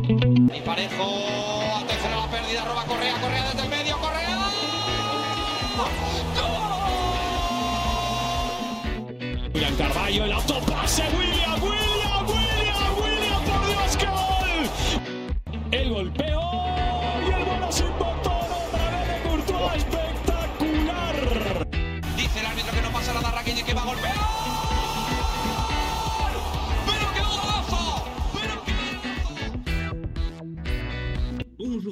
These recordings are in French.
Y Parejo, atención a la pérdida, roba Correa, Correa desde el medio, Correa. Carballo, el autopase,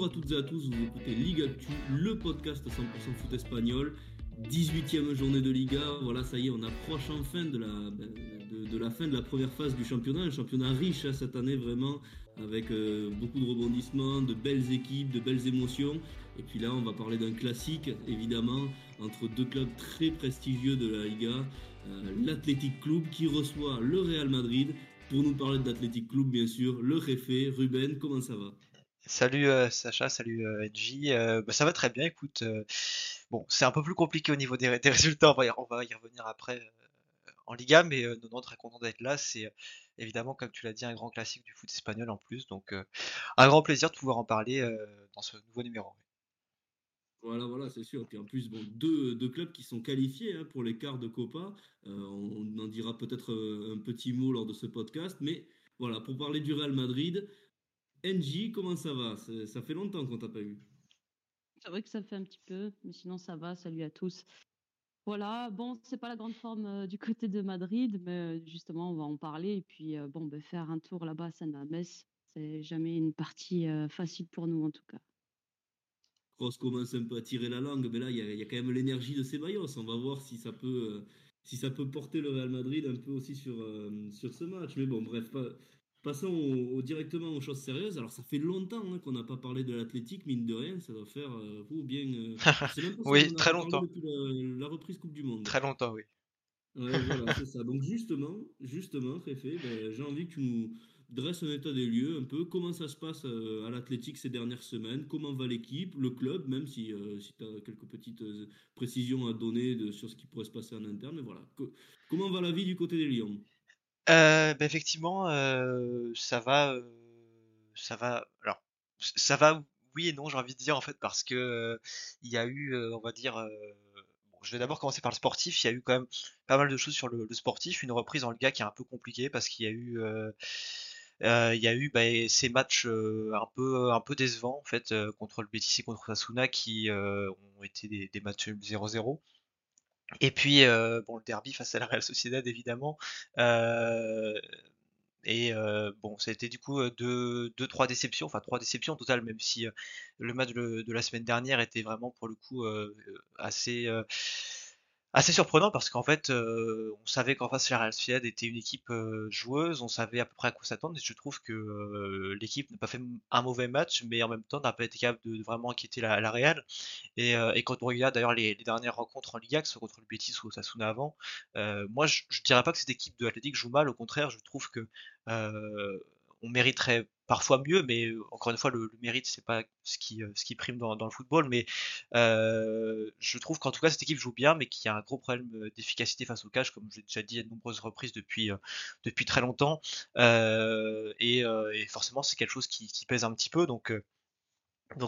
À toutes et à tous, vous écoutez Liga Actu, le podcast 100% foot espagnol. 18e journée de Liga, voilà ça y est, on approche enfin de la, de, la fin de la première phase du championnat, un championnat riche hein, cette année vraiment, avec euh, beaucoup de rebondissements, de belles équipes, de belles émotions. Et puis là on va parler d'un classique évidemment, entre deux clubs très prestigieux de la Liga, euh, l'Athletic Club qui reçoit le Real Madrid. Pour nous parler de Club bien sûr, le Réfé, Ruben, comment ça va? Salut euh, Sacha, salut euh, Edgy. Euh, bah, ça va très bien, écoute. euh, bon, c'est un peu plus compliqué au niveau des, résultats, on va y, y revenir après en Liga, mais non, non, très content d'être là. C'est évidemment, comme tu l'as dit, un grand classique du foot espagnol en plus, donc un grand plaisir de pouvoir en parler dans ce nouveau numéro. Voilà, voilà, c'est sûr. En plus, bon, deux, clubs qui sont qualifiés hein, pour les quarts de Copa. On, en dira peut-être un petit mot lors de ce podcast. Mais voilà, pour parler du Real Madrid, NJ, comment ça va? Ça fait longtemps qu'on t'a pas eu. C'est vrai que ça fait un petit peu, mais sinon ça va. Salut à tous. Voilà, bon, c'est pas la grande forme euh, du côté de Madrid, mais euh, justement, on va en parler. Et puis, euh, bon, ben, faire un tour là-bas à San c'est jamais une partie euh, facile pour nous en tout cas. Kroos commence un peu à tirer la langue, mais là, il y, y a quand même l'énergie de Ceballos. On va voir si ça peut, si ça peut porter le Real Madrid un peu aussi sur, sur ce match. Mais bon, bref, pas- passons au- au- directement aux choses sérieuses. Alors, ça fait longtemps hein, qu'on n'a pas parlé de l'Athletic, mine de rien. Ça doit faire, euh, vous, bien. euh, Oui, très longtemps. La, la reprise Coupe du Monde. Très longtemps, oui. Ouais, voilà, c'est ça. Donc, justement, justement, Réfé, ben, j'ai envie que tu nous dresses un état des lieux un peu. Comment ça se passe euh, à l'Athletic ces dernières semaines Comment va l'équipe, le club, même si, euh, si tu as quelques petites précisions à donner de- sur ce qui pourrait se passer en interne. Mais voilà. Co- comment va la vie du côté des Lions? Euh, bah, effectivement, euh, ça va, euh, ça va. Alors, ça va, oui et non, j'ai envie de dire en fait, parce que euh, il y a eu, on va dire, bon, je vais d'abord commencer par le sportif. Il y a eu quand même pas mal de choses sur le, sportif. Une reprise en Liga qui est un peu compliquée parce qu'il y a eu, il y a eu bah, ces matchs un peu, un peu décevants en fait contre le Betis et contre Sasuna qui ont été des, des matchs 0-0. Et puis, euh, bon, le derby face à la Real Sociedad, évidemment. Euh, et euh, bon, ça a été du coup deux, deux, trois déceptions, enfin trois déceptions au total, même si le match de, la semaine dernière était vraiment pour le coup assez, assez surprenant parce qu'en fait, euh, on savait qu'en face la Real Sociedad était une équipe euh, joueuse, on savait à peu près à quoi s'attendre, et je trouve que euh, l'équipe n'a pas fait un mauvais match, mais en même temps n'a pas été capable de, vraiment inquiéter la, Real. Et, quand on regarde d'ailleurs les, dernières rencontres en Liga, que ce soit contre le Betis ou Osasuna avant, moi je, dirais pas que cette équipe de l'Athletic joue mal, au contraire, je trouve que on mériterait parfois mieux, mais encore une fois, le, le mérite, c'est pas ce qui, ce qui prime dans, le football, mais je trouve qu'en tout cas, cette équipe joue bien, mais qu'il y a un gros problème d'efficacité face au cash, comme j'ai déjà dit à de nombreuses reprises depuis, très longtemps, et, forcément, c'est quelque chose qui, pèse un petit peu, donc.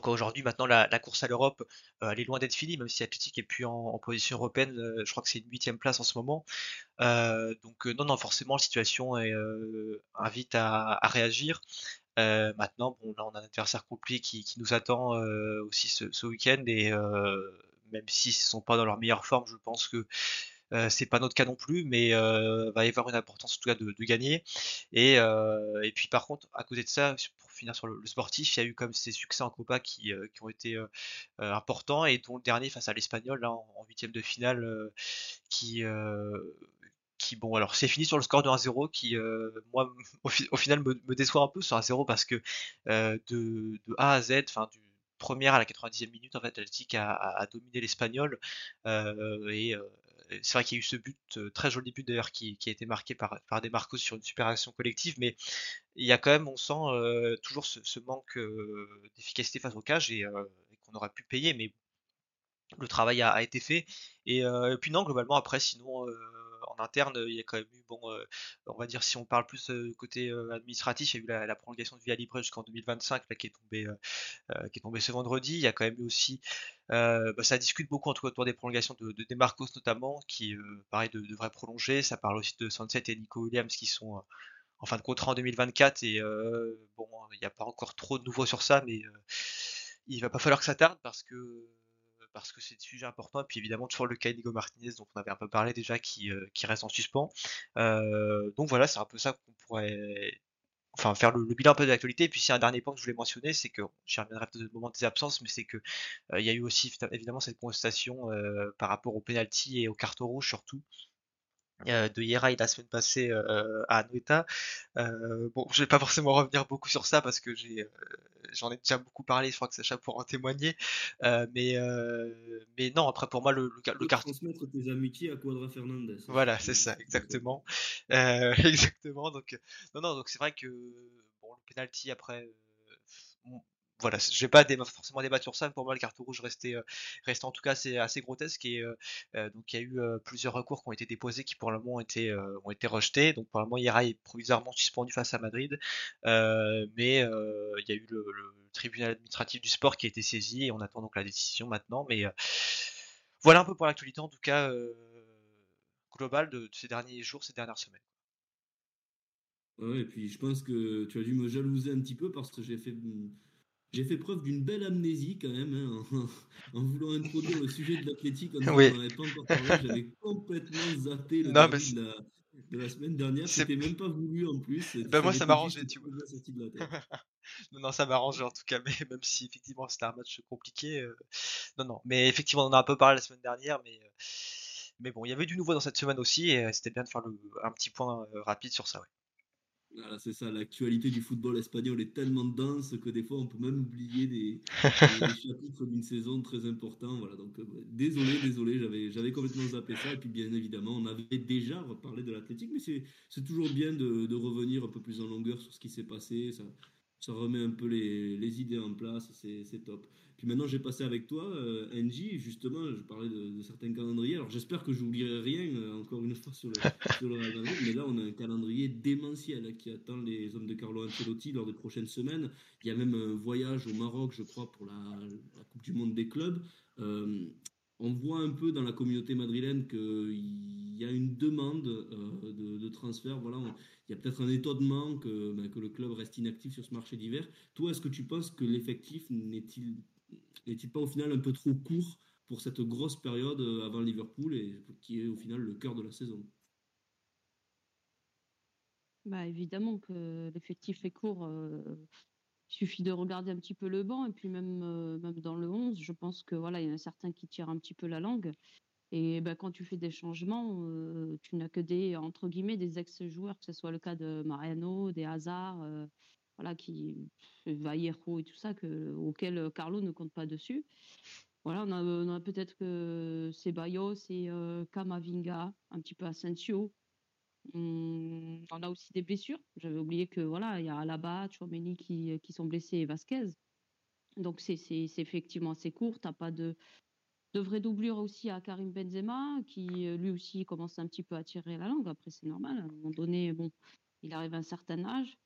aujourd'hui, maintenant, la, course à l'Europe, elle est loin d'être finie, même si Athletic est plus en, position européenne. je crois que c'est une huitième place en ce moment. Donc non, non, forcément, la situation invite à réagir. Euh, maintenant, bon, là, on a un adversaire compliqué qui, nous attend euh, aussi ce, week-end, et euh, même s'ils ne sont pas dans leur meilleure forme, je pense que euh, c'est pas notre cas non plus, mais euh, va y avoir une importance en tout cas de, gagner. Et, puis par contre, à côté de ça, pour finir sur le, sportif, il y a eu comme ces succès en Copa qui, qui ont été importants et dont le dernier face à l'Espagnol en huitième de finale qui qui bon. Alors c'est fini sur le score de 1-0 qui euh, moi au, fi- au final me, déçoit un peu sur 1-0 parce que euh, de, A à Z enfin du première à la 90e minute en fait Athletic a, a- a dominé l'Espagnol. Euh, et c'est vrai qu'il y a eu ce but, très joli but d'ailleurs, qui, a été marqué par, par des Marcos sur une super action collective, mais il y a quand même, on sent toujours ce, manque d'efficacité face au cage et, qu'on aurait pu payer, mais le travail a, été fait. Et, puis non, globalement, après, sinon, en interne, il y a quand même eu, bon, on va dire, si on parle plus côté administratif, il y a eu la, prolongation de Via Libre jusqu'en 2025, là, qui est tombée, qui est tombée ce vendredi. Il y a quand même eu aussi, bah, ça discute beaucoup en tout cas autour des prolongations de, de Demarcos notamment, qui, pareil, de, devrait prolonger. Ça parle aussi de Sunset et Nico Williams qui sont en fin de contrat en 2024 et bon, il n'y a pas encore trop de nouveaux sur ça, mais il va pas falloir que ça tarde parce que parce que c'est des sujets importants. Et puis évidemment, toujours le cas Nigo Martinez, dont on avait un peu parlé déjà, qui, euh, reste en suspens. Euh, donc voilà, c'est un peu ça qu'on pourrait enfin faire le, bilan un peu de l'actualité. Et puis c'est un dernier point que je voulais mentionner, c'est que j'y reviendrai peut-être au moment des absences, mais c'est que euh, il y a eu aussi évidemment cette contestation par rapport au penalty et aux cartes rouges surtout. Euh, de Yera la semaine passée euh, à Noeta. Euh, bon, je vais pas forcément revenir beaucoup sur ça parce que j'ai, j'en ai déjà beaucoup parlé. Je crois que Sacha pourra en témoigner. mais, mais non, après pour moi le, le, le carton. Transmettre tes amitiés à Quadra Fernandez. Voilà, c'est ça, exactement, exactement. Donc non, non, donc c'est vrai que bon, le penalty après voilà, je vais pas forcément débattre sur ça. Pour moi, le carton rouge restait, euh, restait en tout cas assez, assez grotesque. Et euh, euh, donc, il y a eu plusieurs recours qui ont été déposés qui, pour le moment, ont été, ont été rejetés. Donc, pour le moment, Ira est provisoirement suspendu face à Madrid. mais il y a eu le, tribunal administratif du sport qui a été saisi et on attend donc la décision maintenant. Mais voilà un peu pour l'actualité, en tout cas, globale de, de, ces derniers jours, ces dernières semaines. Ouais, et puis je pense que tu as dû me jalouser un petit peu parce que j'ai fait j'ai fait preuve d'une belle amnésie quand même, hein, en, voulant introduire le sujet de l'athlétique. On n'en avait pas encore parlé. J'avais complètement zappé le non, de, la, semaine dernière. C'était même pas voulu en plus. Ben moi, ça m'arrangeait, tu vois. non, non, ça m'arrangeait en tout cas, mais même si effectivement c'était un match compliqué. Euh, non, non, mais effectivement, on en a un peu parlé la semaine dernière, mais. Euh, mais bon, il y avait du nouveau dans cette semaine aussi, et euh, c'était bien de faire le, un petit point rapide sur ça. Ouais c'est ça, l'actualité du football espagnol est tellement dense que des fois on peut même oublier des, chapitres d'une saison très importants. Voilà, donc euh, désolé, désolé, j'avais, j'avais complètement zappé ça. Et puis bien évidemment, on avait déjà parlé de l'athlétique, mais c'est, c'est toujours bien de, de, revenir un peu plus en longueur sur ce qui s'est passé. Ça, ça remet un peu les, les idées en place, c'est, c'est top. Puis maintenant, j'ai passé avec toi, euh, NJ, justement, je parlais de, certains calendriers. Alors j'espère que j'oublierai rien, euh, encore une fois, sur le, sur le mais là, on a un calendrier démentiel qui attend les hommes de Carlo Ancelotti lors des prochaines semaines. Il y a même un voyage au Maroc, je crois, pour la, la Coupe du Monde des clubs. Euh, on voit un peu dans la communauté madrilène qu'il y a une demande de, de, transfert. Voilà, il y a peut-être un étonnement que, ben, que le club reste inactif sur ce marché d'hiver. Toi, est-ce que tu penses que l'effectif n'est-il n'est-il pas au final un peu trop court pour cette grosse période euh, avant Liverpool et qui est au final le cœur de la saison? Bah évidemment que l'effectif est court. Euh, il suffit de regarder un petit peu le banc et puis même, euh, même dans le 11, je pense que voilà, il y en a certains qui tirent un petit peu la langue. Et bah, quand tu fais des changements, tu n'as que des entre guillemets des ex-joueurs, que ce soit le cas de Mariano, des Hazard, voilà, qui Vallejo et tout ça, que, auquel euh, Carlo ne compte pas dessus. Voilà, on a, a peut-être que Ceballos et euh, Camavinga, un petit peu Asensio. On, on a aussi des blessures. J'avais oublié que voilà, il y a Alaba, Chouameni qui, qui sont blessés et Vasquez. Donc c'est effectivement assez court. T'as pas de, de vraie doublure aussi à Karim Benzema, qui euh, lui aussi commence un petit peu à tirer la langue. Après, c'est normal. À un moment donné, bon, il arrive à un certain âge.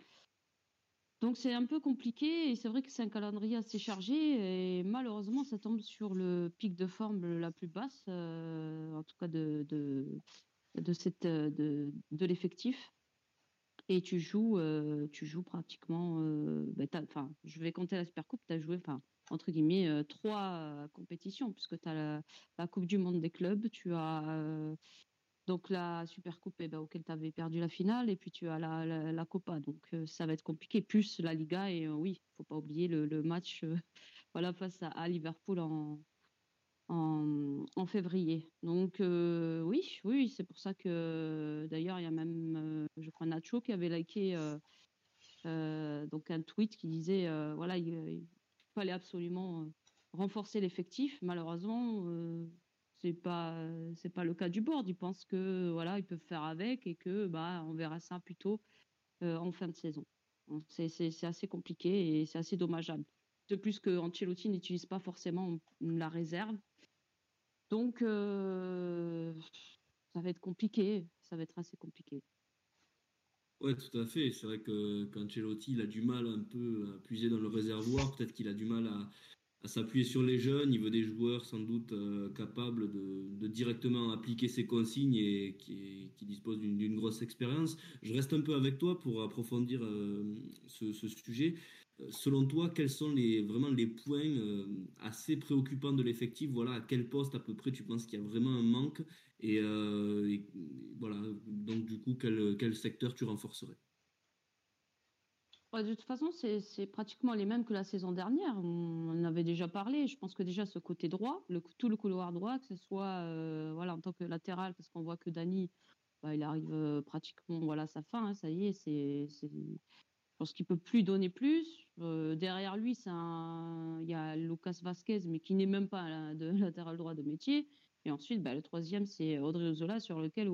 Donc c'est un peu compliqué et c'est vrai que c'est un calendrier assez chargé et malheureusement ça tombe sur le pic de forme la plus basse, euh, en tout cas de, de, de, de l'effectif. Et tu joues, euh, tu joues pratiquement, euh, ben, enfin, je vais compter la Super Coupe, tu as joué, entre guillemets, trois compétitions, puisque tu as la, la, Coupe du Monde des clubs, tu as donc la Super Coupe eh ben, auquel tu avais perdu la finale et puis tu as la, la, Copa. Donc euh, ça va être compliqué. Plus la Liga et euh, oui, faut pas oublier le, match euh, voilà, face à, Liverpool en, en, février. Donc oui, oui, c'est pour ça que d'ailleurs il y a même, je crois, Nacho qui avait liké donc un tweet qui disait voilà, il, il, fallait absolument renforcer l'effectif. Malheureusement c'est pas c'est pas le cas du board. Ils pensent que voilà, ils peuvent faire avec et que bah on verra ça plutôt euh, en fin de saison. C'est assez compliqué et c'est assez dommageable. De plus que Ancelotti n'utilise pas forcément la réserve. Donc euh, ça va être compliqué. ça va être assez compliqué. Ouais, tout à fait. C'est vrai que qu'Ancelotti, il a du mal un peu à puiser dans le réservoir. Peut-être qu'il a du mal à, à s'appuyer sur les jeunes. Il veut des joueurs sans doute euh, capables de, directement appliquer ses consignes et qui, disposent d'une grosse expérience. Je reste un peu avec toi pour approfondir euh, ce, sujet. Euh, selon toi, quels sont les, vraiment les points assez préoccupants de l'effectif? Voilà, à quel poste à peu près tu penses qu'il y a vraiment un manque? Et, et, voilà, donc du coup, quel, quel secteur tu renforcerais? De toute façon, c'est pratiquement les mêmes que la saison dernière. On en avait déjà parlé. Je pense que déjà ce côté droit, tout le couloir droit, que ce soit euh, voilà, en tant que latéral, parce qu'on voit que Dani, bah, il arrive euh, pratiquement voilà, à sa fin. Hein, ça y est, c'est, je pense qu'il peut plus donner plus. Euh, derrière lui, il y a Lucas Vasquez, mais qui n'est même pas de latéral droit de métier. Et ensuite, bah, le troisième, c'est Audrey Zola, sur lequel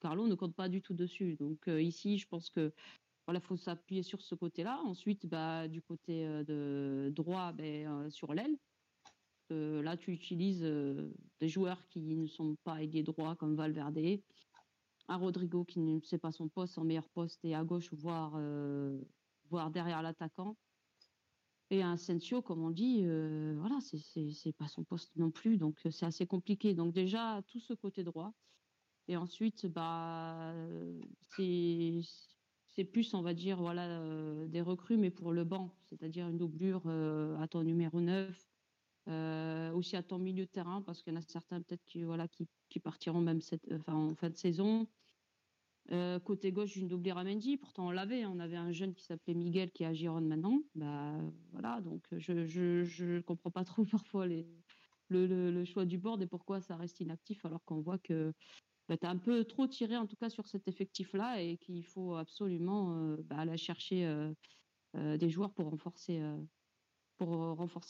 Carlo ne compte pas du tout dessus. Donc ici, je pense que il faut s'appuyer sur ce côté-là. Ensuite, bah, du côté euh, de droit, ben, euh, sur l'aile. Euh, là, tu utilises des joueurs qui ne sont pas ailiers droits comme Valverde, un Rodrigo qui ne sait pas son poste, son meilleur poste est à gauche, voire, voire derrière l'attaquant. Et un Sensio, comme on dit, voilà, c'est pas son poste non plus, donc c'est assez compliqué. Donc déjà, tout ce côté droit. Et ensuite, bah, c'est c'est plus, on va dire, voilà, euh, des recrues, mais pour le banc, c'est-à-dire une doublure euh, à ton numéro 9, euh, aussi à ton milieu de terrain, parce qu'il y en a certains peut-être qui, voilà, qui, qui partiront même en fin de saison. côté gauche, une doublure à Mendy. Pourtant, on l'avait. Hein. On avait un jeune qui s'appelait Miguel qui est à Gironde maintenant. Bah, voilà, donc je ne je, je comprends pas trop parfois les, le, le, le, choix du board et pourquoi ça reste inactif alors qu'on voit que bah, tu as un peu trop tiré en tout cas sur cet effectif-là et qu'il faut absolument euh, bah, aller chercher euh, euh, des joueurs pour renforcer,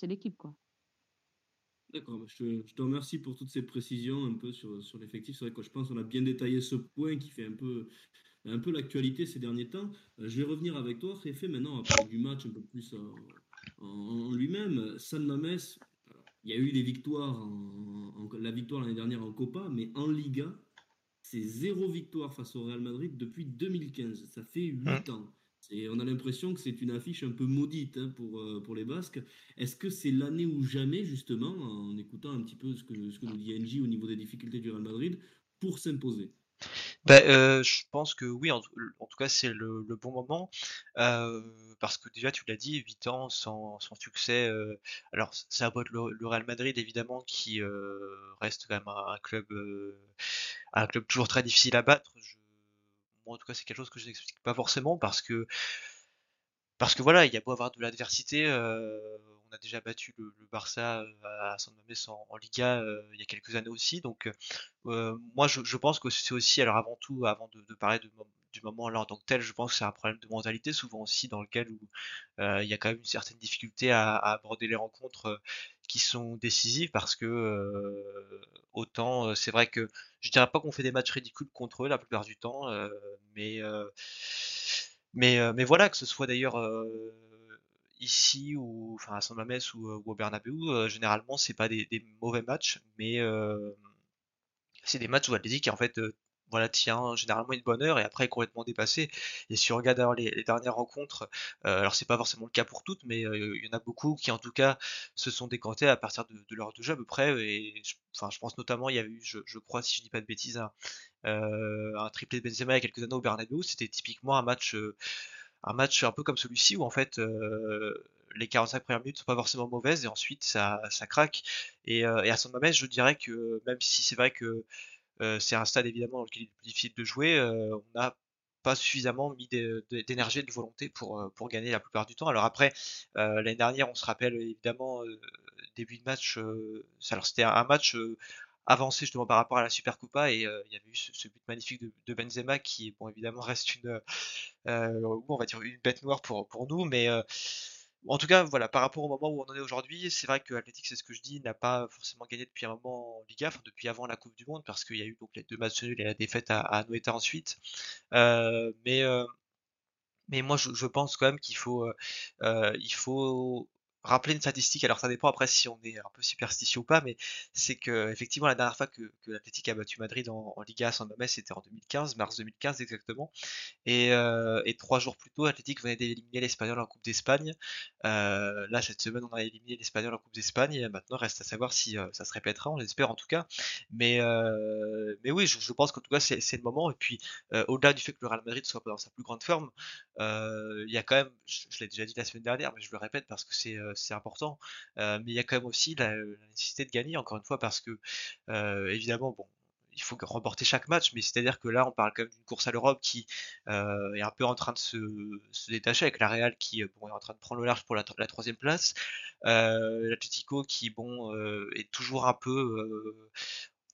l'équipe. D'accord, bah, je, te remercie pour toutes ces précisions un peu sur, l'effectif. C'est vrai que je pense qu'on a bien détaillé ce point qui fait un peu, l'actualité ces derniers temps. je vais revenir avec toi, Réfé, maintenant, à du match un peu plus en, lui-même. San Mames, il y a eu des victoires, la victoire l'année dernière en Copa, mais en Liga, c'est zéro victoire face au Real Madrid depuis 2015. Ça fait huit hein ans. Et on a l'impression que c'est une affiche un peu maudite hein, pour, euh, pour les Basques. Est-ce que c'est l'année ou jamais, justement, en écoutant un petit peu ce que, ce que nous dit Angie au niveau des difficultés du Real Madrid, pour s'imposer? Ben, euh, je pense que oui, en, en tout cas c'est le, le, bon moment, euh, parce que déjà tu l'as dit, 8 ans sans, sans succès, euh, alors ça être le, le, Real Madrid évidemment qui reste quand même un, un club un club toujours très difficile à battre. Je, moi en tout cas c'est quelque chose que je n'explique pas forcément parce que parce que voilà, il y a beau avoir de l'adversité, on a déjà battu le, le Barça euh, à San Mamés en, Liga euh, il y a quelques années aussi. Donc euh, moi je, je, pense que c'est aussi, alors avant tout, avant de, de parler de, du moment là en tant que tel, je pense que c'est un problème de mentalité souvent aussi dans lequel où, il y a quand même une certaine difficulté à, aborder les rencontres qui sont décisives parce que euh, autant c'est vrai que je dirais pas qu'on fait des matchs ridicules contre eux la plupart du temps, euh, mais euh, mais mais voilà que ce soit d'ailleurs ici ou enfin à San Mamés ou, au Bernabeu, euh, généralement c'est pas des, mauvais matchs, mais euh, c'est des matchs où Athletic en fait euh, voilà tient généralement une bonne heure et après complètement dépassé. Et si on regarde les, dernières rencontres, euh, alors c'est pas forcément le cas pour toutes, mais euh, il y en a beaucoup qui en tout cas se sont décantés à partir de, de leur de jeu à peu près. Et je, pense notamment il y a eu, je, crois si je dis pas de bêtises, un, un triplé de Benzema il y a quelques années au Bernabeu. C'était typiquement un match un peu comme celui-ci où en fait euh, les 45 premières minutes sont pas forcément mauvaises et ensuite ça, craque. Et, euh, à San Mamés, je dirais que même si c'est vrai que euh, c'est un stade évidemment dans lequel il est plus difficile de jouer, euh, on n'a pas suffisamment mis d'énergie et de volonté pour, euh, pour gagner la plupart du temps. Alors après, euh, l'année dernière, on se rappelle évidemment début de match, alors c'était un match avancé justement par rapport à la Supercopa et euh, il y avait eu ce, but magnifique de, Benzema qui bon évidemment reste une euh, bête noire pour nous euh, en tout cas voilà par rapport au moment où on en est aujourd'hui c'est vrai que Athletic c'est ce que je dis n'a pas forcément gagné depuis un moment en Liga enfin depuis avant la Coupe du Monde parce qu'il y a eu donc les deux matchs nuls et la défaite à, à Noeta ensuite. Euh, mais euh, mais moi je, pense quand même qu'il faut il faut rappeler une statistique, alors ça dépend après si on est un peu superstitieux ou pas, mais c'est que effectivement la dernière fois que, que l'Athletic a battu Madrid en, en Liga San Mamés, c'était en 2015, mars 2015 exactement, et, euh, trois jours plus tôt, l'Athletic venait d'éliminer l'Espagnol en Coupe d'Espagne. Euh, là cette semaine, on a éliminé l'Espagnol en Coupe d'Espagne, et maintenant reste à savoir si euh, ça se répétera, on l'espère en tout cas. Mais euh, oui, je, pense qu'en tout cas c'est le moment. Et puis au-delà du fait que le Real Madrid soit pas dans sa plus grande forme, il y a quand même, je, l'ai déjà dit la semaine dernière, mais je le répète parce que c'est c'est important. Euh, mais il y a quand même aussi la, la nécessité de gagner, encore une fois, parce que euh, évidemment, bon, il faut remporter chaque match, mais c'est-à-dire que là, on parle quand même d'une course à l'Europe qui euh, est un peu en train de se, détacher avec la Real qui est en train de prendre le large pour la, troisième place, euh, l'Atletico qui bon euh, est toujours un peu euh,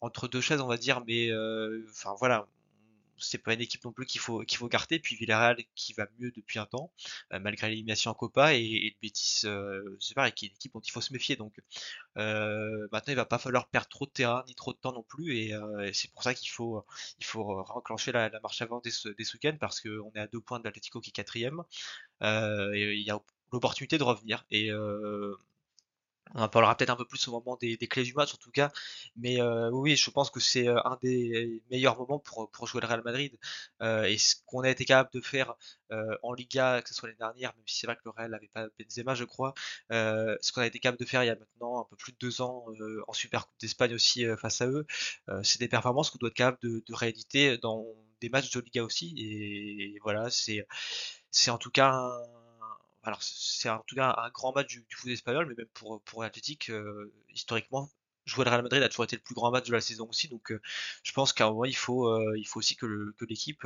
entre deux chaises, on va dire, mais euh, enfin voilà, c'est pas une équipe non plus qu'il faut qu'il faut garder. Puis Villarreal qui va mieux depuis un temps, euh, malgré l'élimination en Copa, et, et le Betis, euh, c'est pareil, qui est une équipe dont il faut se méfier. Donc euh, maintenant, il va pas falloir perdre trop de terrain ni trop de temps non plus, et, euh, c'est pour ça qu'il faut il faut renclencher la, marche avant dès ce, dès ce week-end parce qu'on est à deux points de l'Atlético qui est quatrième, et il y a l'opportunité de revenir. On en parlera peut-être un peu plus au moment des, clés du match en tout cas, mais euh, oui, je pense que c'est euh, un des meilleurs moments pour, pour jouer le Real Madrid. Euh, et ce qu'on a été capable de faire euh, en Liga, que ce soit l'année dernière, même si c'est vrai que le Real n'avait pas Benzema, je crois, euh, ce qu'on a été capable de faire il y a maintenant un peu plus de deux ans euh, en Super Coupe d'Espagne aussi face à eux, c'est des performances qu'on doit être capable de, de rééditer dans des matchs de Liga aussi. Et, et voilà, c'est en tout cas un, alors c'est en tout cas un grand match du, foot espagnol, mais même pour, pour euh, historiquement, jouer le Real Madrid a toujours été le plus grand match de la saison aussi, donc euh, je pense qu'à un moment il faut, euh, il faut aussi que l'équipe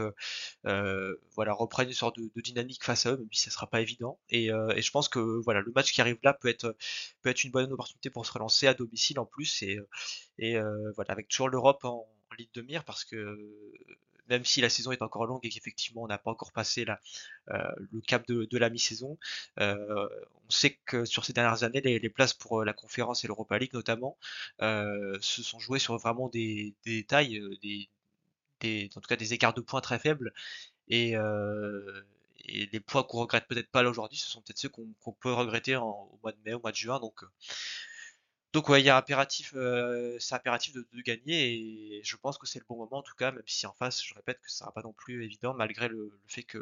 voilà, reprenne une sorte de, dynamique face à eux, même si ça sera pas évident. Et, je pense que voilà, le match qui arrive là peut être, peut être une bonne opportunité pour se relancer à domicile en plus, et, voilà, avec toujours l'Europe en, en ligne de mire, parce que même si la saison est encore longue et qu'effectivement on n'a pas encore passé euh, le cap de, la mi-saison, euh, on sait que sur ces dernières années, les, places pour euh, la conférence et l'Europa League notamment se sont jouées sur vraiment des, des, en tout cas des écarts de points très faibles. Et, les points qu'on regrette peut-être pas là aujourd'hui, ce sont peut-être ceux qu'on peut regretter au mois de mai, au mois de juin. Donc, donc ouais, il y a impératif, euh, c'est impératif de, gagner et je pense que c'est le bon moment en tout cas, même si en face, je répète que ça sera pas non plus évident malgré le, fait que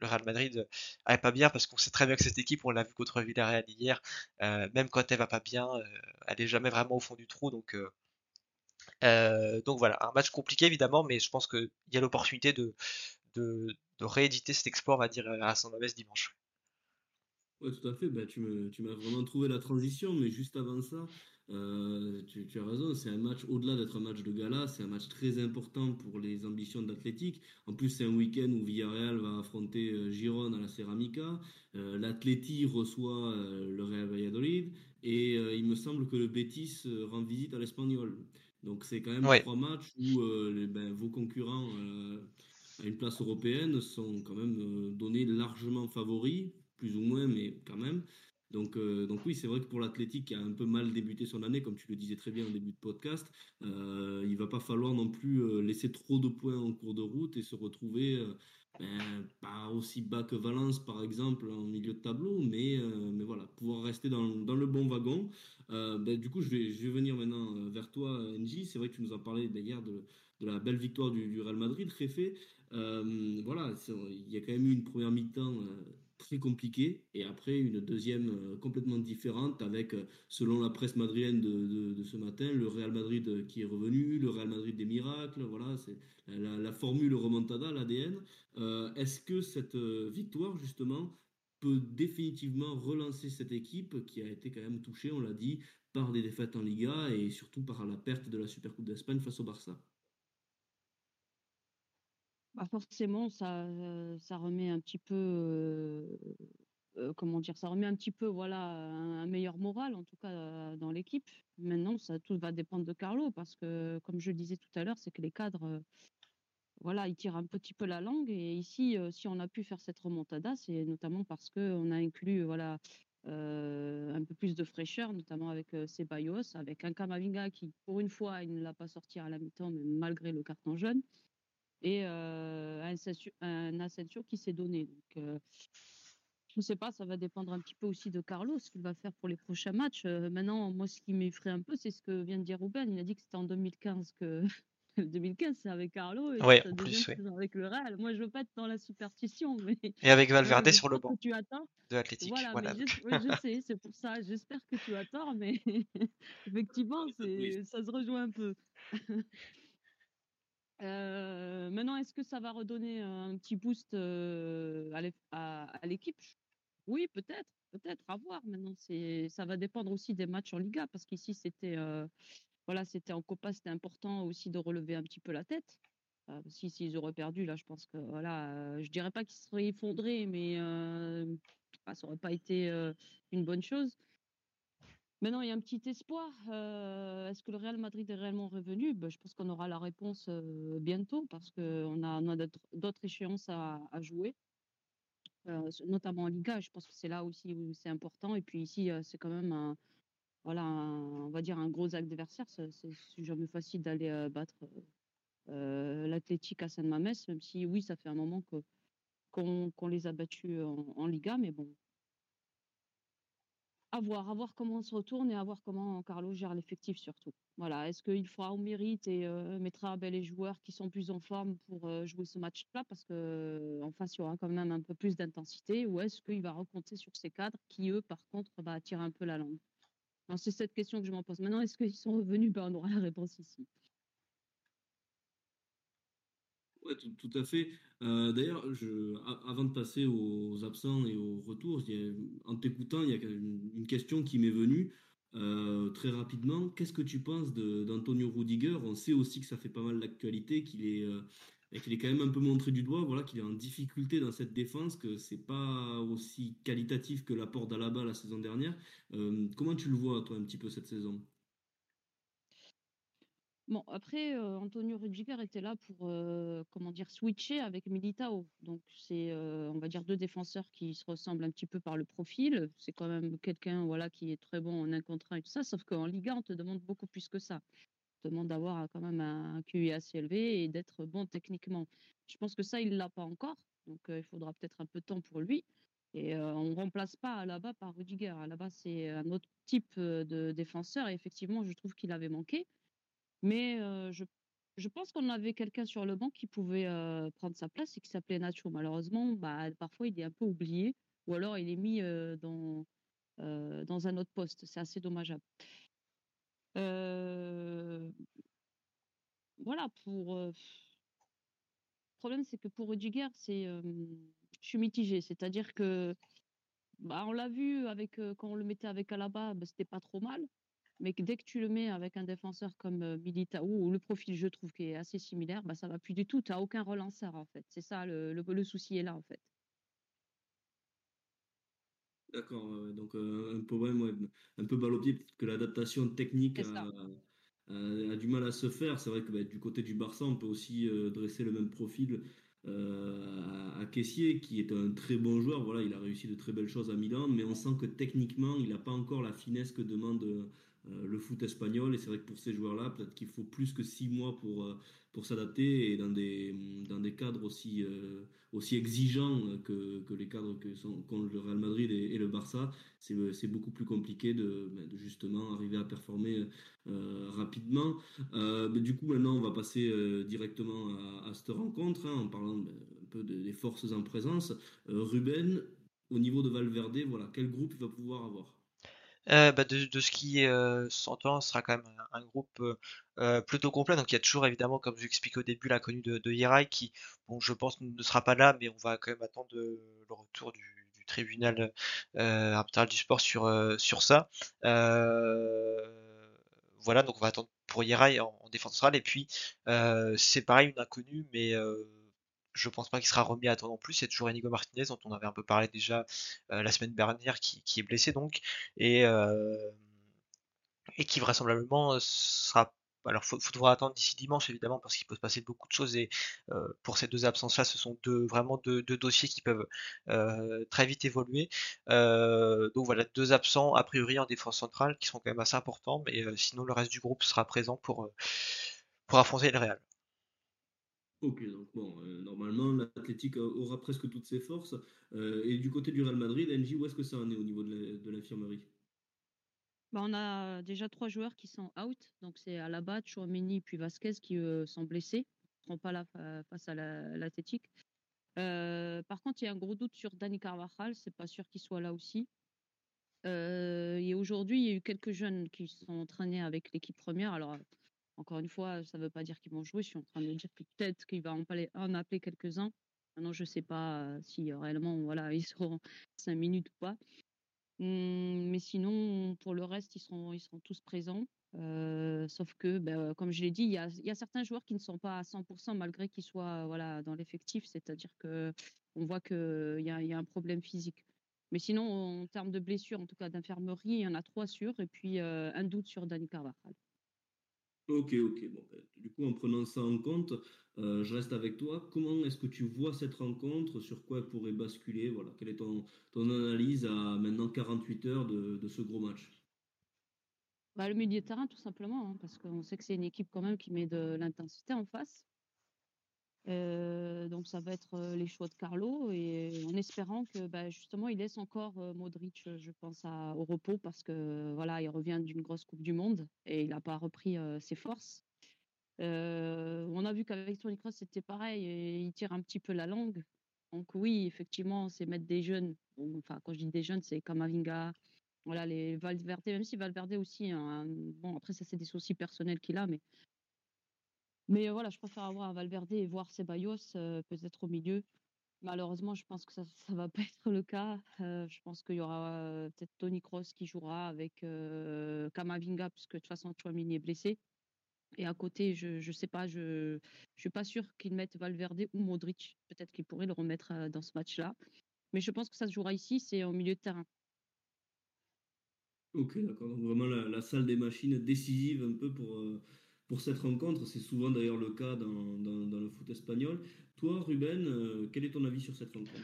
le Real Madrid aille pas bien parce qu'on sait très bien que cette équipe, on l'a vu contre Villarreal hier, euh, même quand elle va pas bien, euh, elle est jamais vraiment au fond du trou. Donc, euh, euh, donc voilà, un match compliqué évidemment, mais je pense qu'il y a l'opportunité de, de, rééditer cet exploit, on va dire, à San dimanche. Ouais, tout à fait. Ben, tu me, tu m'as vraiment trouvé la transition, mais juste avant ça, euh, tu, tu as raison. C'est un match, au-delà d'être un match de gala, c'est un match très important pour les ambitions d'Athletic. En plus, c'est un week-end où Villarreal va affronter euh, Girona à la Ceramica. Euh, L'Atleti reçoit euh, le Real Valladolid. Et il me semble que le Betis rend visite à l'Espagnol. Donc, c'est quand même Ouais, trois matchs où les- ben, vos concurrents à une place européenne sont quand même donnés largement favoris plus ou moins, mais quand même. Donc, euh, donc oui, c'est vrai que pour l'Athletic qui a un peu mal débuté son année, comme tu le disais très bien au début de podcast, euh, il va pas falloir non plus euh, laisser trop de points en cours de route et se retrouver euh, ben, pas aussi bas que Valence par exemple en milieu de tableau, mais, mais voilà, pouvoir rester dans, le bon wagon. Ben, du coup, je vais, venir maintenant vers toi, NJ. C'est vrai que tu nous as parlé d'ailleurs de, la belle victoire du, Real Madrid, Réfé. Euh, voilà, il y a quand même eu une première mi-temps très compliquée et après une deuxième euh, complètement différente avec, euh, selon la presse madrilène de, de- ce matin, le Real Madrid euh, qui est revenu, le Real Madrid des miracles, voilà, c'est la, formule remontada, l'ADN. Est-ce que cette victoire, justement, peut définitivement relancer cette équipe qui a été quand même touchée, on l'a dit, par des défaites en Liga et surtout par la perte de la Supercoupe d'Espagne face au Barça? Bah, forcément, ça, ça remet un petit peu, comment dire? Ça remet un petit peu, voilà, un meilleur moral, en tout cas, dans l'équipe. Maintenant, ça tout va dépendre de Carlo parce que, comme je le disais tout à l'heure, c'est que les cadres, voilà, tirent un petit peu la langue et ici, si on a pu faire cette remontada, c'est notamment parce qu'on a inclus, voilà, un peu plus de fraîcheur, notamment avec, Ceballos, avec un Camavinga qui, pour une fois, il ne l'a pas sorti à la mi-temps, mais malgré le carton jaune et heu, un Asensio un Asensio qui s'est donné donc heu Je sais pas, ça va dépendre un petit peu aussi de Carlos, ce qu'il va faire pour les prochains matchs. Euh, maintenant, moi, ce qui m'effraie un peu, c'est ce que vient de dire Ruben. Il a dit que c'était en 2015 que 2015, c'est avec Carlo et Ouais, en plus, avec le Real. Moi, je veux pas être dans la superstition, mais Et avec euh, Valverde sur le banc que tu tort. de l'Athletic. Voilà, Voilà, je, je sais, c'est pour ça. J'espère que tu as tort, mais effectivement, ça se rejoint un peu. Euh, maintenant, est-ce que ça va redonner un petit boost euh, à l'équipe? Oui, peut-être, peut-être, à voir. Maintenant, ça va dépendre aussi des matchs en Liga, parce qu'ici, c'était, euh, voilà, en Copa, c'était important aussi de relever un petit peu la tête. Si s'ils auraient perdu, là, je pense que voilà, je dirais pas qu'ils seraient effondrés, mais ah, ça aurait pas été une bonne chose. Maintenant, il y a un petit espoir. Euh, Est-ce que le Real Madrid est réellement revenu? Ben, Je pense qu'on aura la réponse euh, bientôt parce qu'on a, d'autres échéances à, jouer, euh, notamment en Liga. Je pense que c'est là aussi où c'est important. Et puis ici, c'est quand même un, voilà, on va dire un gros adversaire. C'est jamais facile d'aller battre l'Athletic à San Mamés, même si oui, ça fait un moment qu'on les a battus en, en Liga, mais bon, à voir, à voir comment on se retourne et à voir comment Carlo gère l'effectif surtout. Voilà, est-ce qu'il fera au mérite et euh, mettra les joueurs qui sont plus en forme pour euh, jouer ce match-là? Parce que euh, face il y aura quand même un peu plus d'intensité ou est-ce qu'il va recompter sur ses cadres qui eux par contre va attirer un peu la langue? C'est cette question que je m'en pose. Maintenant, est-ce qu'ils sont revenus? Ben, On aura la réponse ici. Tout, tout à fait. Euh, D'ailleurs, avant de passer aux absents et aux retours, a- en t'écoutant, il y a une, question qui m'est venue euh, très rapidement. Qu'est-ce que tu penses d'Antonio Rudiger? On sait aussi que ça fait pas mal d'actualité, qu'il est, euh, qu'il est quand même un peu montré du doigt, voilà, qu'il est en difficulté dans cette défense, que c'est pas aussi qualitatif que l'apport d'Alaba la saison dernière. Comment tu le vois, toi, un petit peu cette saison? Bon, après, euh, Antonio Rudiger était là pour, euh, comment dire, switcher avec Militao. Donc, c'est, euh, on va dire, deux défenseurs qui se ressemblent un petit peu par le profil. C'est quand même quelqu'un, voilà, qui est très bon en un contre un et tout ça. Sauf qu'en Liga, on te demande beaucoup plus que ça. On te demande d'avoir quand même un QI assez élevé et d'être bon techniquement. Je pense que ça, il l'a pas encore. Donc, il faudra peut-être un peu de temps pour lui. Et on remplace pas Alaba par Rudiger. Alaba, c'est un autre type de défenseur. Et effectivement, je trouve qu'il avait manqué. Mais je, je pense qu'on avait quelqu'un sur le banc qui pouvait prendre sa place et qui s'appelait Nacho. Malheureusement, bah, parfois il est un peu oublié ou alors il est mis dans, dans un autre poste. C'est assez dommageable. Voilà, pour. le problème, c'est que pour Rudiger, c'est, je suis mitigée. C'est-à-dire que bah, on l'a vu avec, quand on le mettait avec Alaba, bah, c'était pas trop mal. Mais que dès que tu le mets avec un défenseur comme euh, Militao, où le profil, je trouve, qui est assez similaire, bah, ça va plus du tout. Tu n'as aucun relanceur, en fait. C'est ça, le, le, le souci est là, en fait. D'accord, ouais. donc euh, un problème ouais, un peu balle au pied, peut-être que l'adaptation technique a, a- a du mal à se faire. C'est vrai que bah, du côté du Barça, on peut aussi euh, dresser le même profil euh, à, à Kessié, qui est un très bon joueur. Voilà, il a réussi de très belles choses à Milan, mais on sent que techniquement, il n'a pas encore la finesse que demande euh, le foot espagnol. Et c'est vrai que pour ces joueurs-là, peut-être qu'il faut plus que six mois pour, euh, pour s'adapter et dans des, dans des cadres aussi, euh, aussi exigeants que, que les cadres que sont le Real Madrid et, le Barça, c'est beaucoup plus compliqué de, ben, justement arriver à performer euh, rapidement. Euh, mais du coup, maintenant, on va passer euh, directement à, cette rencontre hein, en parlant ben, un peu de- des forces en présence. Euh, Ruben, au niveau de Valverde, voilà, quel groupe il va pouvoir avoir? Euh, bah, de, ce qui euh, s'entend, sera quand même un, groupe euh, euh, plutôt complet. Donc il y a toujours évidemment, comme je au début, l'inconnu de, de Yeray qui, bon, je pense ne sera pas là, mais on va quand même attendre le retour du, tribunal arbitral du sport sur sur ça. Voilà, donc on va attendre pour Yeray en, en défense centrale. Et puis c'est pareil, une inconnue, mais je pense pas qu'il sera remis à temps non plus. C'est toujours Enigo Martinez dont on avait un peu parlé déjà euh, la semaine dernière, qui, qui est blessé donc et, euh, et qui vraisemblablement euh, sera. Alors, faut, faudra attendre d'ici dimanche évidemment parce qu'il peut se passer beaucoup de choses et euh, pour ces deux absences-là, ce sont deux vraiment deux, deux dossiers qui peuvent euh, très vite évoluer. Donc voilà, deux absents a priori en défense centrale qui sont quand même assez importants, mais sinon le reste du groupe sera présent pour pour affronter le Real. Ok, donc bon, euh, normalement, l'Athletic aura presque toutes ses forces. Euh, et du côté du Real Madrid, NJ, où est-ce que ça en est au niveau de l'infirmerie bah, On a déjà trois joueurs qui sont out. Donc c'est Alaba, Chouameni puis Vasquez qui sont blessés. Ils ne seront pas là face à l'Athletic. Euh, par contre, il y a un gros doute sur Dani Carvajal. C'est pas sûr qu'il soit là aussi. et aujourd'hui, il y a eu quelques jeunes qui sont entraînés avec l'équipe première. Alors, encore une fois, ça ne veut pas dire qu'ils vont jouer. Je suis en train de dire que peut-être qu'il va en, appeler quelques-uns. Maintenant, je ne sais pas si réellement voilà, ils seront 5 minutes ou pas. Mmh, mais sinon, pour le reste, ils seront, ils seront tous présents. sauf que, ben, comme je l'ai dit, il y a, certains joueurs qui ne sont pas à 100% malgré qu'ils soient voilà, dans l'effectif. C'est-à-dire qu'on voit qu'il y a, y a un problème physique. Mais sinon, en termes de blessures, en tout cas d'infirmerie, il y en a trois sûrs et puis un doute sur Dani Carvajal. Ok, ok. Bon, ben, du coup, en prenant ça en compte, euh, je reste avec toi. Comment est-ce que tu vois cette rencontre? Sur quoi elle pourrait basculer? Voilà. Quelle est ton, ton analyse à maintenant 48 heures de, de ce gros match? Bah, Le milieu de terrain, tout simplement, hein, parce qu'on sait que c'est une équipe quand même qui met de l'intensité en face. Euh, donc ça va être euh, les choix de Carlo et en espérant que bah, justement il laisse encore euh, Modric, je pense, au repos parce que voilà, il revient d'une grosse Coupe du Monde et il n'a pas repris ses forces. on a vu qu'avec Tony Kroos c'était pareil, il tire un petit peu la langue. Donc oui, effectivement, c'est mettre des jeunes. enfin, quand je dis des jeunes, c'est comme Avinga, voilà, les Valverde, même si Valverde aussi, hein, bon après ça c'est des soucis personnels qu'il a, mais mais voilà, je préfère avoir un Valverde et voir Ceballos peut-être au milieu. Malheureusement, je pense que ça ne va pas être le cas. je pense qu'il y aura peut-être Tony Kroos qui jouera avec Kamavinga, puisque de toute façon, Chouamini est blessé. Et à côté, je ne sais pas, je ne suis pas sûr qu'ils mettent Valverde ou Modric. Peut-être qu'ils pourraient le remettre dans ce match-là. Mais je pense que ça se jouera ici, c'est au milieu de terrain. Ok, d'accord. Vraiment la, salle des machines décisive un peu pour, pour cette rencontre. C'est souvent d'ailleurs le cas dans, le foot espagnol. Toi, Ruben, euh, quel est ton avis sur cette rencontre?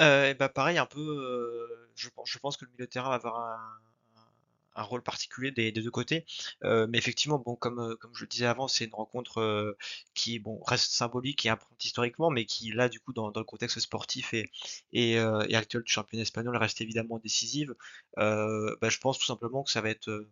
Euh, bah pareil, un peu. Euh, je, pense, que le milieu de terrain va avoir un, rôle particulier des, deux côtés. mais effectivement, bon, comme, je le disais avant, c'est une rencontre qui bon, reste symbolique et importante historiquement, mais qui, là, du coup, dans, le contexte sportif et, et, et, actuel du championnat espagnol, reste évidemment décisive. Bah, je pense tout simplement que ça va être.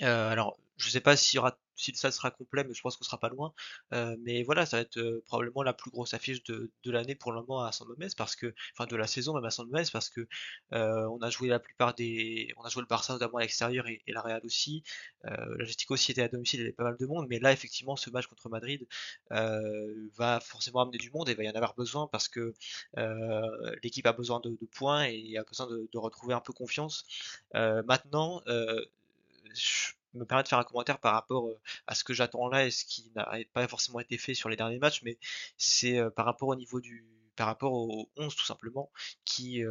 Alors, je sais pas s'il y aura si ça sera complet, mais je pense qu'on sera pas loin. Euh, mais voilà, ça va être euh, probablement la plus grosse affiche de, l'année pour le moment à San Mamés, parce que, enfin de la saison même à San Mamés, parce que euh, on a joué la plupart des, on a joué le Barça notamment à l'extérieur et, la Real aussi. Euh, aussi était à domicile, il y avait pas mal de monde, mais là effectivement ce match contre Madrid va forcément amener du monde et va y en avoir besoin parce que l'équipe a besoin de, points et a besoin de retrouver un peu confiance. maintenant, je, me permet de faire un commentaire par rapport à ce que j'attends là et ce qui n'a pas forcément été fait sur les derniers matchs, mais c'est par rapport au niveau du par rapport au 11 tout simplement qui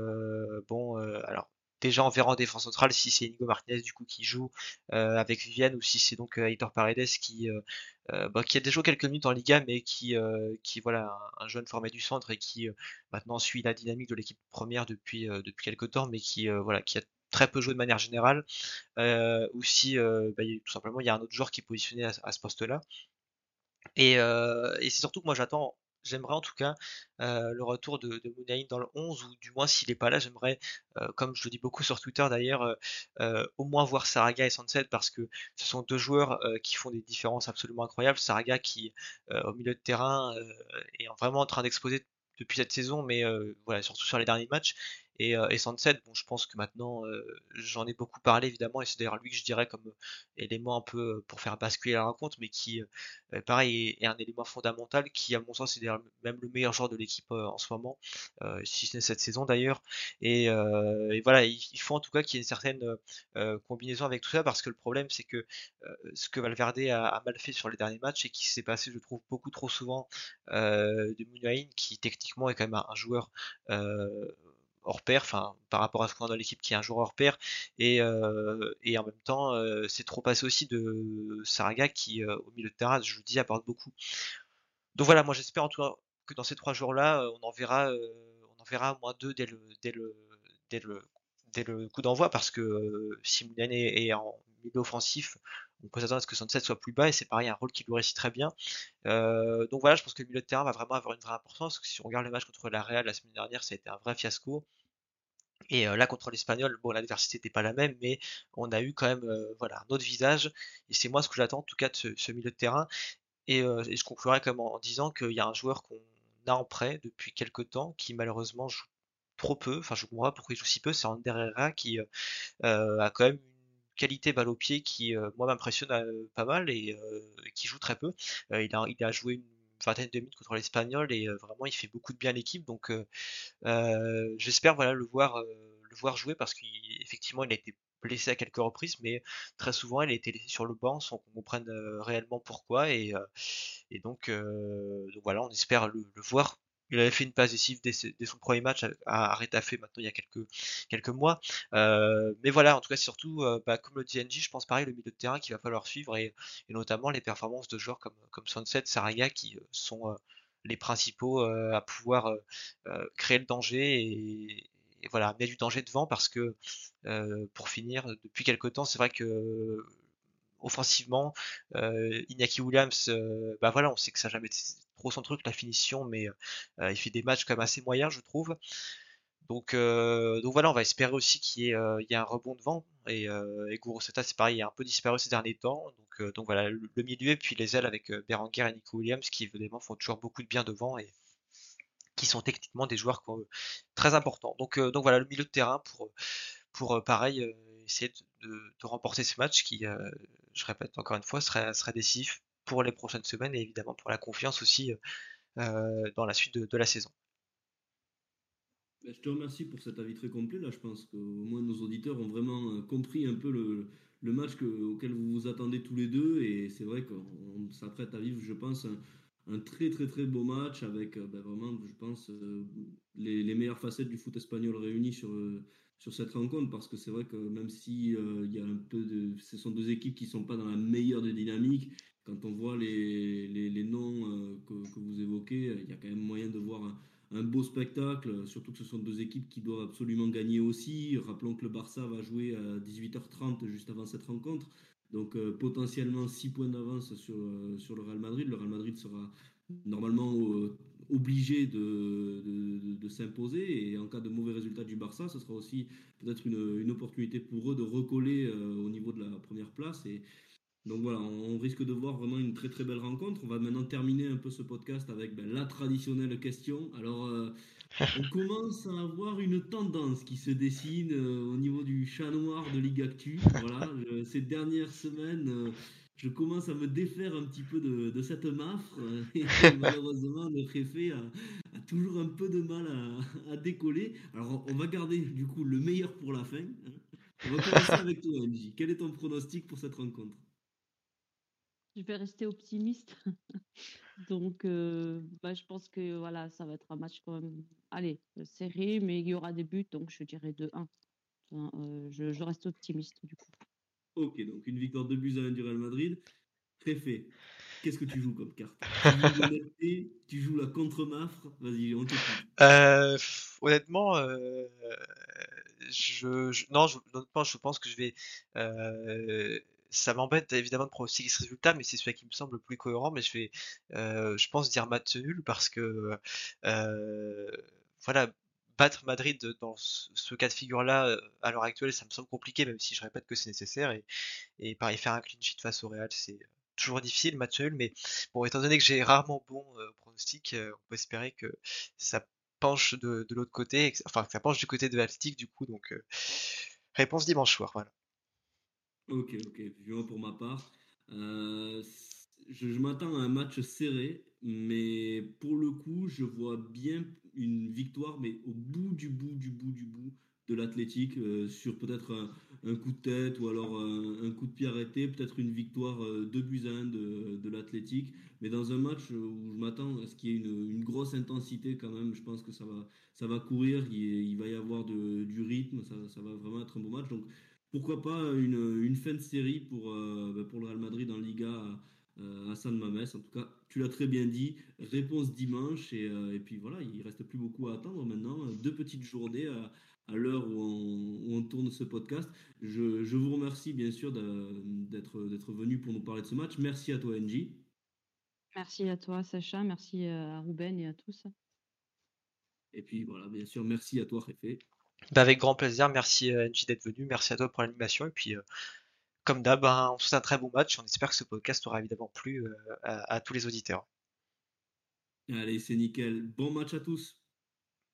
bon alors déjà en verra en défense centrale si c'est Inigo Martinez du coup qui joue avec Viviane ou si c'est donc Aitor Paredes qui bah, qui a déjà quelques minutes en Liga mais qui qui voilà un, jeune formé du centre et qui maintenant suit la dynamique de l'équipe première depuis depuis quelques temps mais qui voilà qui a très peu joué de manière générale, euh, ou si euh, bah, tout simplement il y a un autre joueur qui est positionné à, ce poste-là. Et, euh, et c'est surtout que moi j'attends, j'aimerais en tout cas le retour de, de dans le 11, ou du moins s'il n'est pas là, j'aimerais, comme je le dis beaucoup sur Twitter d'ailleurs, au moins voir Saraga et Sunset parce que ce sont deux joueurs qui font des différences absolument incroyables. Saraga qui, au milieu de terrain, est vraiment en train d'exposer depuis cette saison, mais voilà, surtout sur les derniers matchs. Et, euh, et Sunset, bon, je pense que maintenant, euh, j'en ai beaucoup parlé évidemment, et c'est d'ailleurs lui que je dirais comme euh, élément un peu pour faire basculer la rencontre, mais qui, pareil, est, un élément fondamental, qui, à mon sens, est même le meilleur joueur de l'équipe en ce moment, si ce n'est cette saison d'ailleurs. Et, voilà, il, faut en tout cas qu'il y ait une certaine combinaison avec tout ça, parce que le problème, c'est que ce que Valverde a, mal fait sur les derniers matchs, et qui s'est passé, je trouve, beaucoup trop souvent de Muniain, qui techniquement est quand même un, joueur hors pair, enfin par rapport à ce qu'on a dans l'équipe qui est un joueur hors pair, et, euh, en même temps euh, c'est trop passé aussi de Saraga qui euh, au milieu de terrain, je vous dis, apporte beaucoup. Donc voilà, moi j'espère en tout cas que dans ces trois jours-là, on en verra, moins deux dès le, le, le, le coup d'envoi, parce que si Moulin est, en milieu offensif, on peut s'attendre à ce que Sunset soit plus bas et c'est pareil un rôle qui lui réussit très bien. donc voilà, je pense que le milieu de terrain va vraiment avoir une vraie importance. Si on regarde le match contre la Real la semaine dernière, ça a été un vrai fiasco. Et là contre l'Espagnol, bon l'adversité n'était pas la même, mais on a eu quand même voilà un autre visage. Et c'est moi ce que j'attends en tout cas de ce, milieu de terrain. Et, je conclurai comme en, disant qu'il y a un joueur qu'on a en prêt depuis quelques temps qui malheureusement joue trop peu. Enfin je comprends pas pourquoi il joue si peu. C'est Ander Herrera qui a quand même qualité balle au pied qui moi m'impressionne pas mal et qui joue très peu. il, a, joué une vingtaine de minutes contre l'Espagnol et vraiment il fait beaucoup de bien l'équipe. Donc j'espère voilà le voir le voir jouer parce qu'effectivement il a été blessé à quelques reprises, mais très souvent été laissé sur le banc sans qu'on comprenne réellement pourquoi et, donc, voilà on espère le, voir il avait fait une passe décisive dès, son premier match à, à Retafe maintenant il y a quelques, mois. mais voilà, en tout cas, surtout, bah, comme le DNG, je pense pareil, le milieu de terrain qu'il va falloir suivre et, notamment les performances de joueurs comme, Sunset, Saraya qui sont les principaux à pouvoir créer le danger et, voilà, amener du danger devant parce que pour finir, depuis quelques temps, c'est vrai que offensivement, Iñaki Williams, bah voilà, on sait que ça n'a jamais été trop son truc la finition, mais il fait des matchs quand même assez moyens, je trouve. Donc, donc voilà, on va espérer aussi qu'il y, ait, un rebond devant. Et, et c'est pareil, il a un peu disparu ces derniers temps. Donc, donc voilà, le, milieu et puis les ailes avec Berenguer et Nico Williams qui évidemment font toujours beaucoup de bien devant et qui sont techniquement des joueurs très importants. Donc, donc voilà, le milieu de terrain pour, pour pareil, essayer de, remporter ce match qui, je répète encore une fois, serait décisif pour les prochaines semaines et évidemment pour la confiance aussi dans la suite de, la saison. Ben, je te remercie pour cet avis très complet. Là, je pense qu'au moins nos auditeurs ont vraiment compris un peu le, le match auquel vous vous attendez tous les deux. Et c'est vrai qu'on s'apprête à vivre, je pense, un, très très très beau match avec ben, vraiment, je pense, les, les, meilleures facettes du foot espagnol réunies sur, sur cette rencontre parce que c'est vrai que même si euh, y a un peu de, ce sont deux équipes qui sont pas dans la meilleure des dynamiques. Quand on voit les, les, noms euh, que, que, vous évoquez, il y a quand même moyen de voir un, beau spectacle. Surtout que ce sont deux équipes qui doivent absolument gagner aussi. Rappelons que le Barça va jouer à 18h30 juste avant cette rencontre. Donc euh, potentiellement 6 points d'avance sur, sur le Real Madrid. Le Real Madrid sera normalement obligé de, de, s'imposer. Et en cas de mauvais résultat du Barça, ce sera aussi peut-être une, une, opportunité pour eux de recoller euh, au niveau de la première place. Et donc voilà, on risque de voir vraiment une très très belle rencontre. On va maintenant terminer un peu ce podcast avec ben, la traditionnelle question. Alors, euh, on commence à avoir une tendance qui se dessine euh, au niveau du chat noir de Ligue Actu. Voilà, ces dernières semaines je commence à me défaire un petit peu de, cette mafre. Et malheureusement, le préfet a, toujours un peu de mal à, décoller. Alors, on va garder du coup le meilleur pour la fin. Hein. On va commencer avec toi, Angie. Quel est ton pronostic pour cette rencontre? Je vais rester optimiste. Donc, euh, bah, je pense que voilà, ça va être un match quand même, allez, serré, mais il y aura des buts, donc je dirais 2-1. Euh, je reste optimiste du coup. Ok, donc une victoire de buts à 1 du Real Madrid. Préfet, qu'est-ce que tu joues comme carte? Tu joues la contre-mafre? Vas-y, on euh, Honnêtement, euh, je, non, je, je pense que je vais. Euh, ça m'embête évidemment de pronostiquer ce résultat, mais c'est celui qui me semble le plus cohérent. Mais je vais, euh, je pense dire match nul parce que voilà, battre Madrid dans ce, cas de figure-là, euh, à l'heure actuelle, ça me semble compliqué, même si je répète que c'est nécessaire. Et, pareil, faire un clean sheet face au Real, c'est euh, toujours difficile, match. Mais bon, étant donné que j'ai rarement bon euh, pronostic, on peut espérer que ça penche de, l'autre côté, enfin, que ça penche du côté de Alstic, du coup. Donc, réponse dimanche soir, voilà. Ok, ok. pour ma part, je m'attends à un match serré, mais pour le coup, je vois bien une victoire, mais au bout du bout du bout du bout de l'Athletic, euh, sur peut-être un, coup de tête ou alors un, coup de pied arrêté, peut-être une victoire euh, de buts à 1 de, de. Mais dans un match où je m'attends à ce qu'il y ait une, grosse intensité quand même, je pense que ça va, ça va courir, il, va y avoir du rythme, ça, va vraiment être un beau match. Donc pourquoi pas une, une fin de série pour, euh, ben, pour le Real Madrid en Liga euh, Hassan Mames. En tout cas, tu l'as très bien dit. Réponse dimanche. Et, et, puis voilà, il reste plus beaucoup à attendre maintenant. Deux petites journées à, à l'heure où, où on, tourne ce podcast. Je, je vous remercie bien sûr d'être venu pour nous parler de ce match. Merci à toi, Angie. Merci à toi, Sacha. Merci à Ruben et à tous. Et puis voilà, bien sûr, merci à toi, Réfé. Bah avec grand plaisir. Merci, Angie, d'être venu. Merci à toi pour l'animation. Et puis, comme d'hab, hein, on souhaite un très bon match. On espère que ce podcast aura évidemment plu à tous les auditeurs. Allez, c'est nickel. Bon match à tous.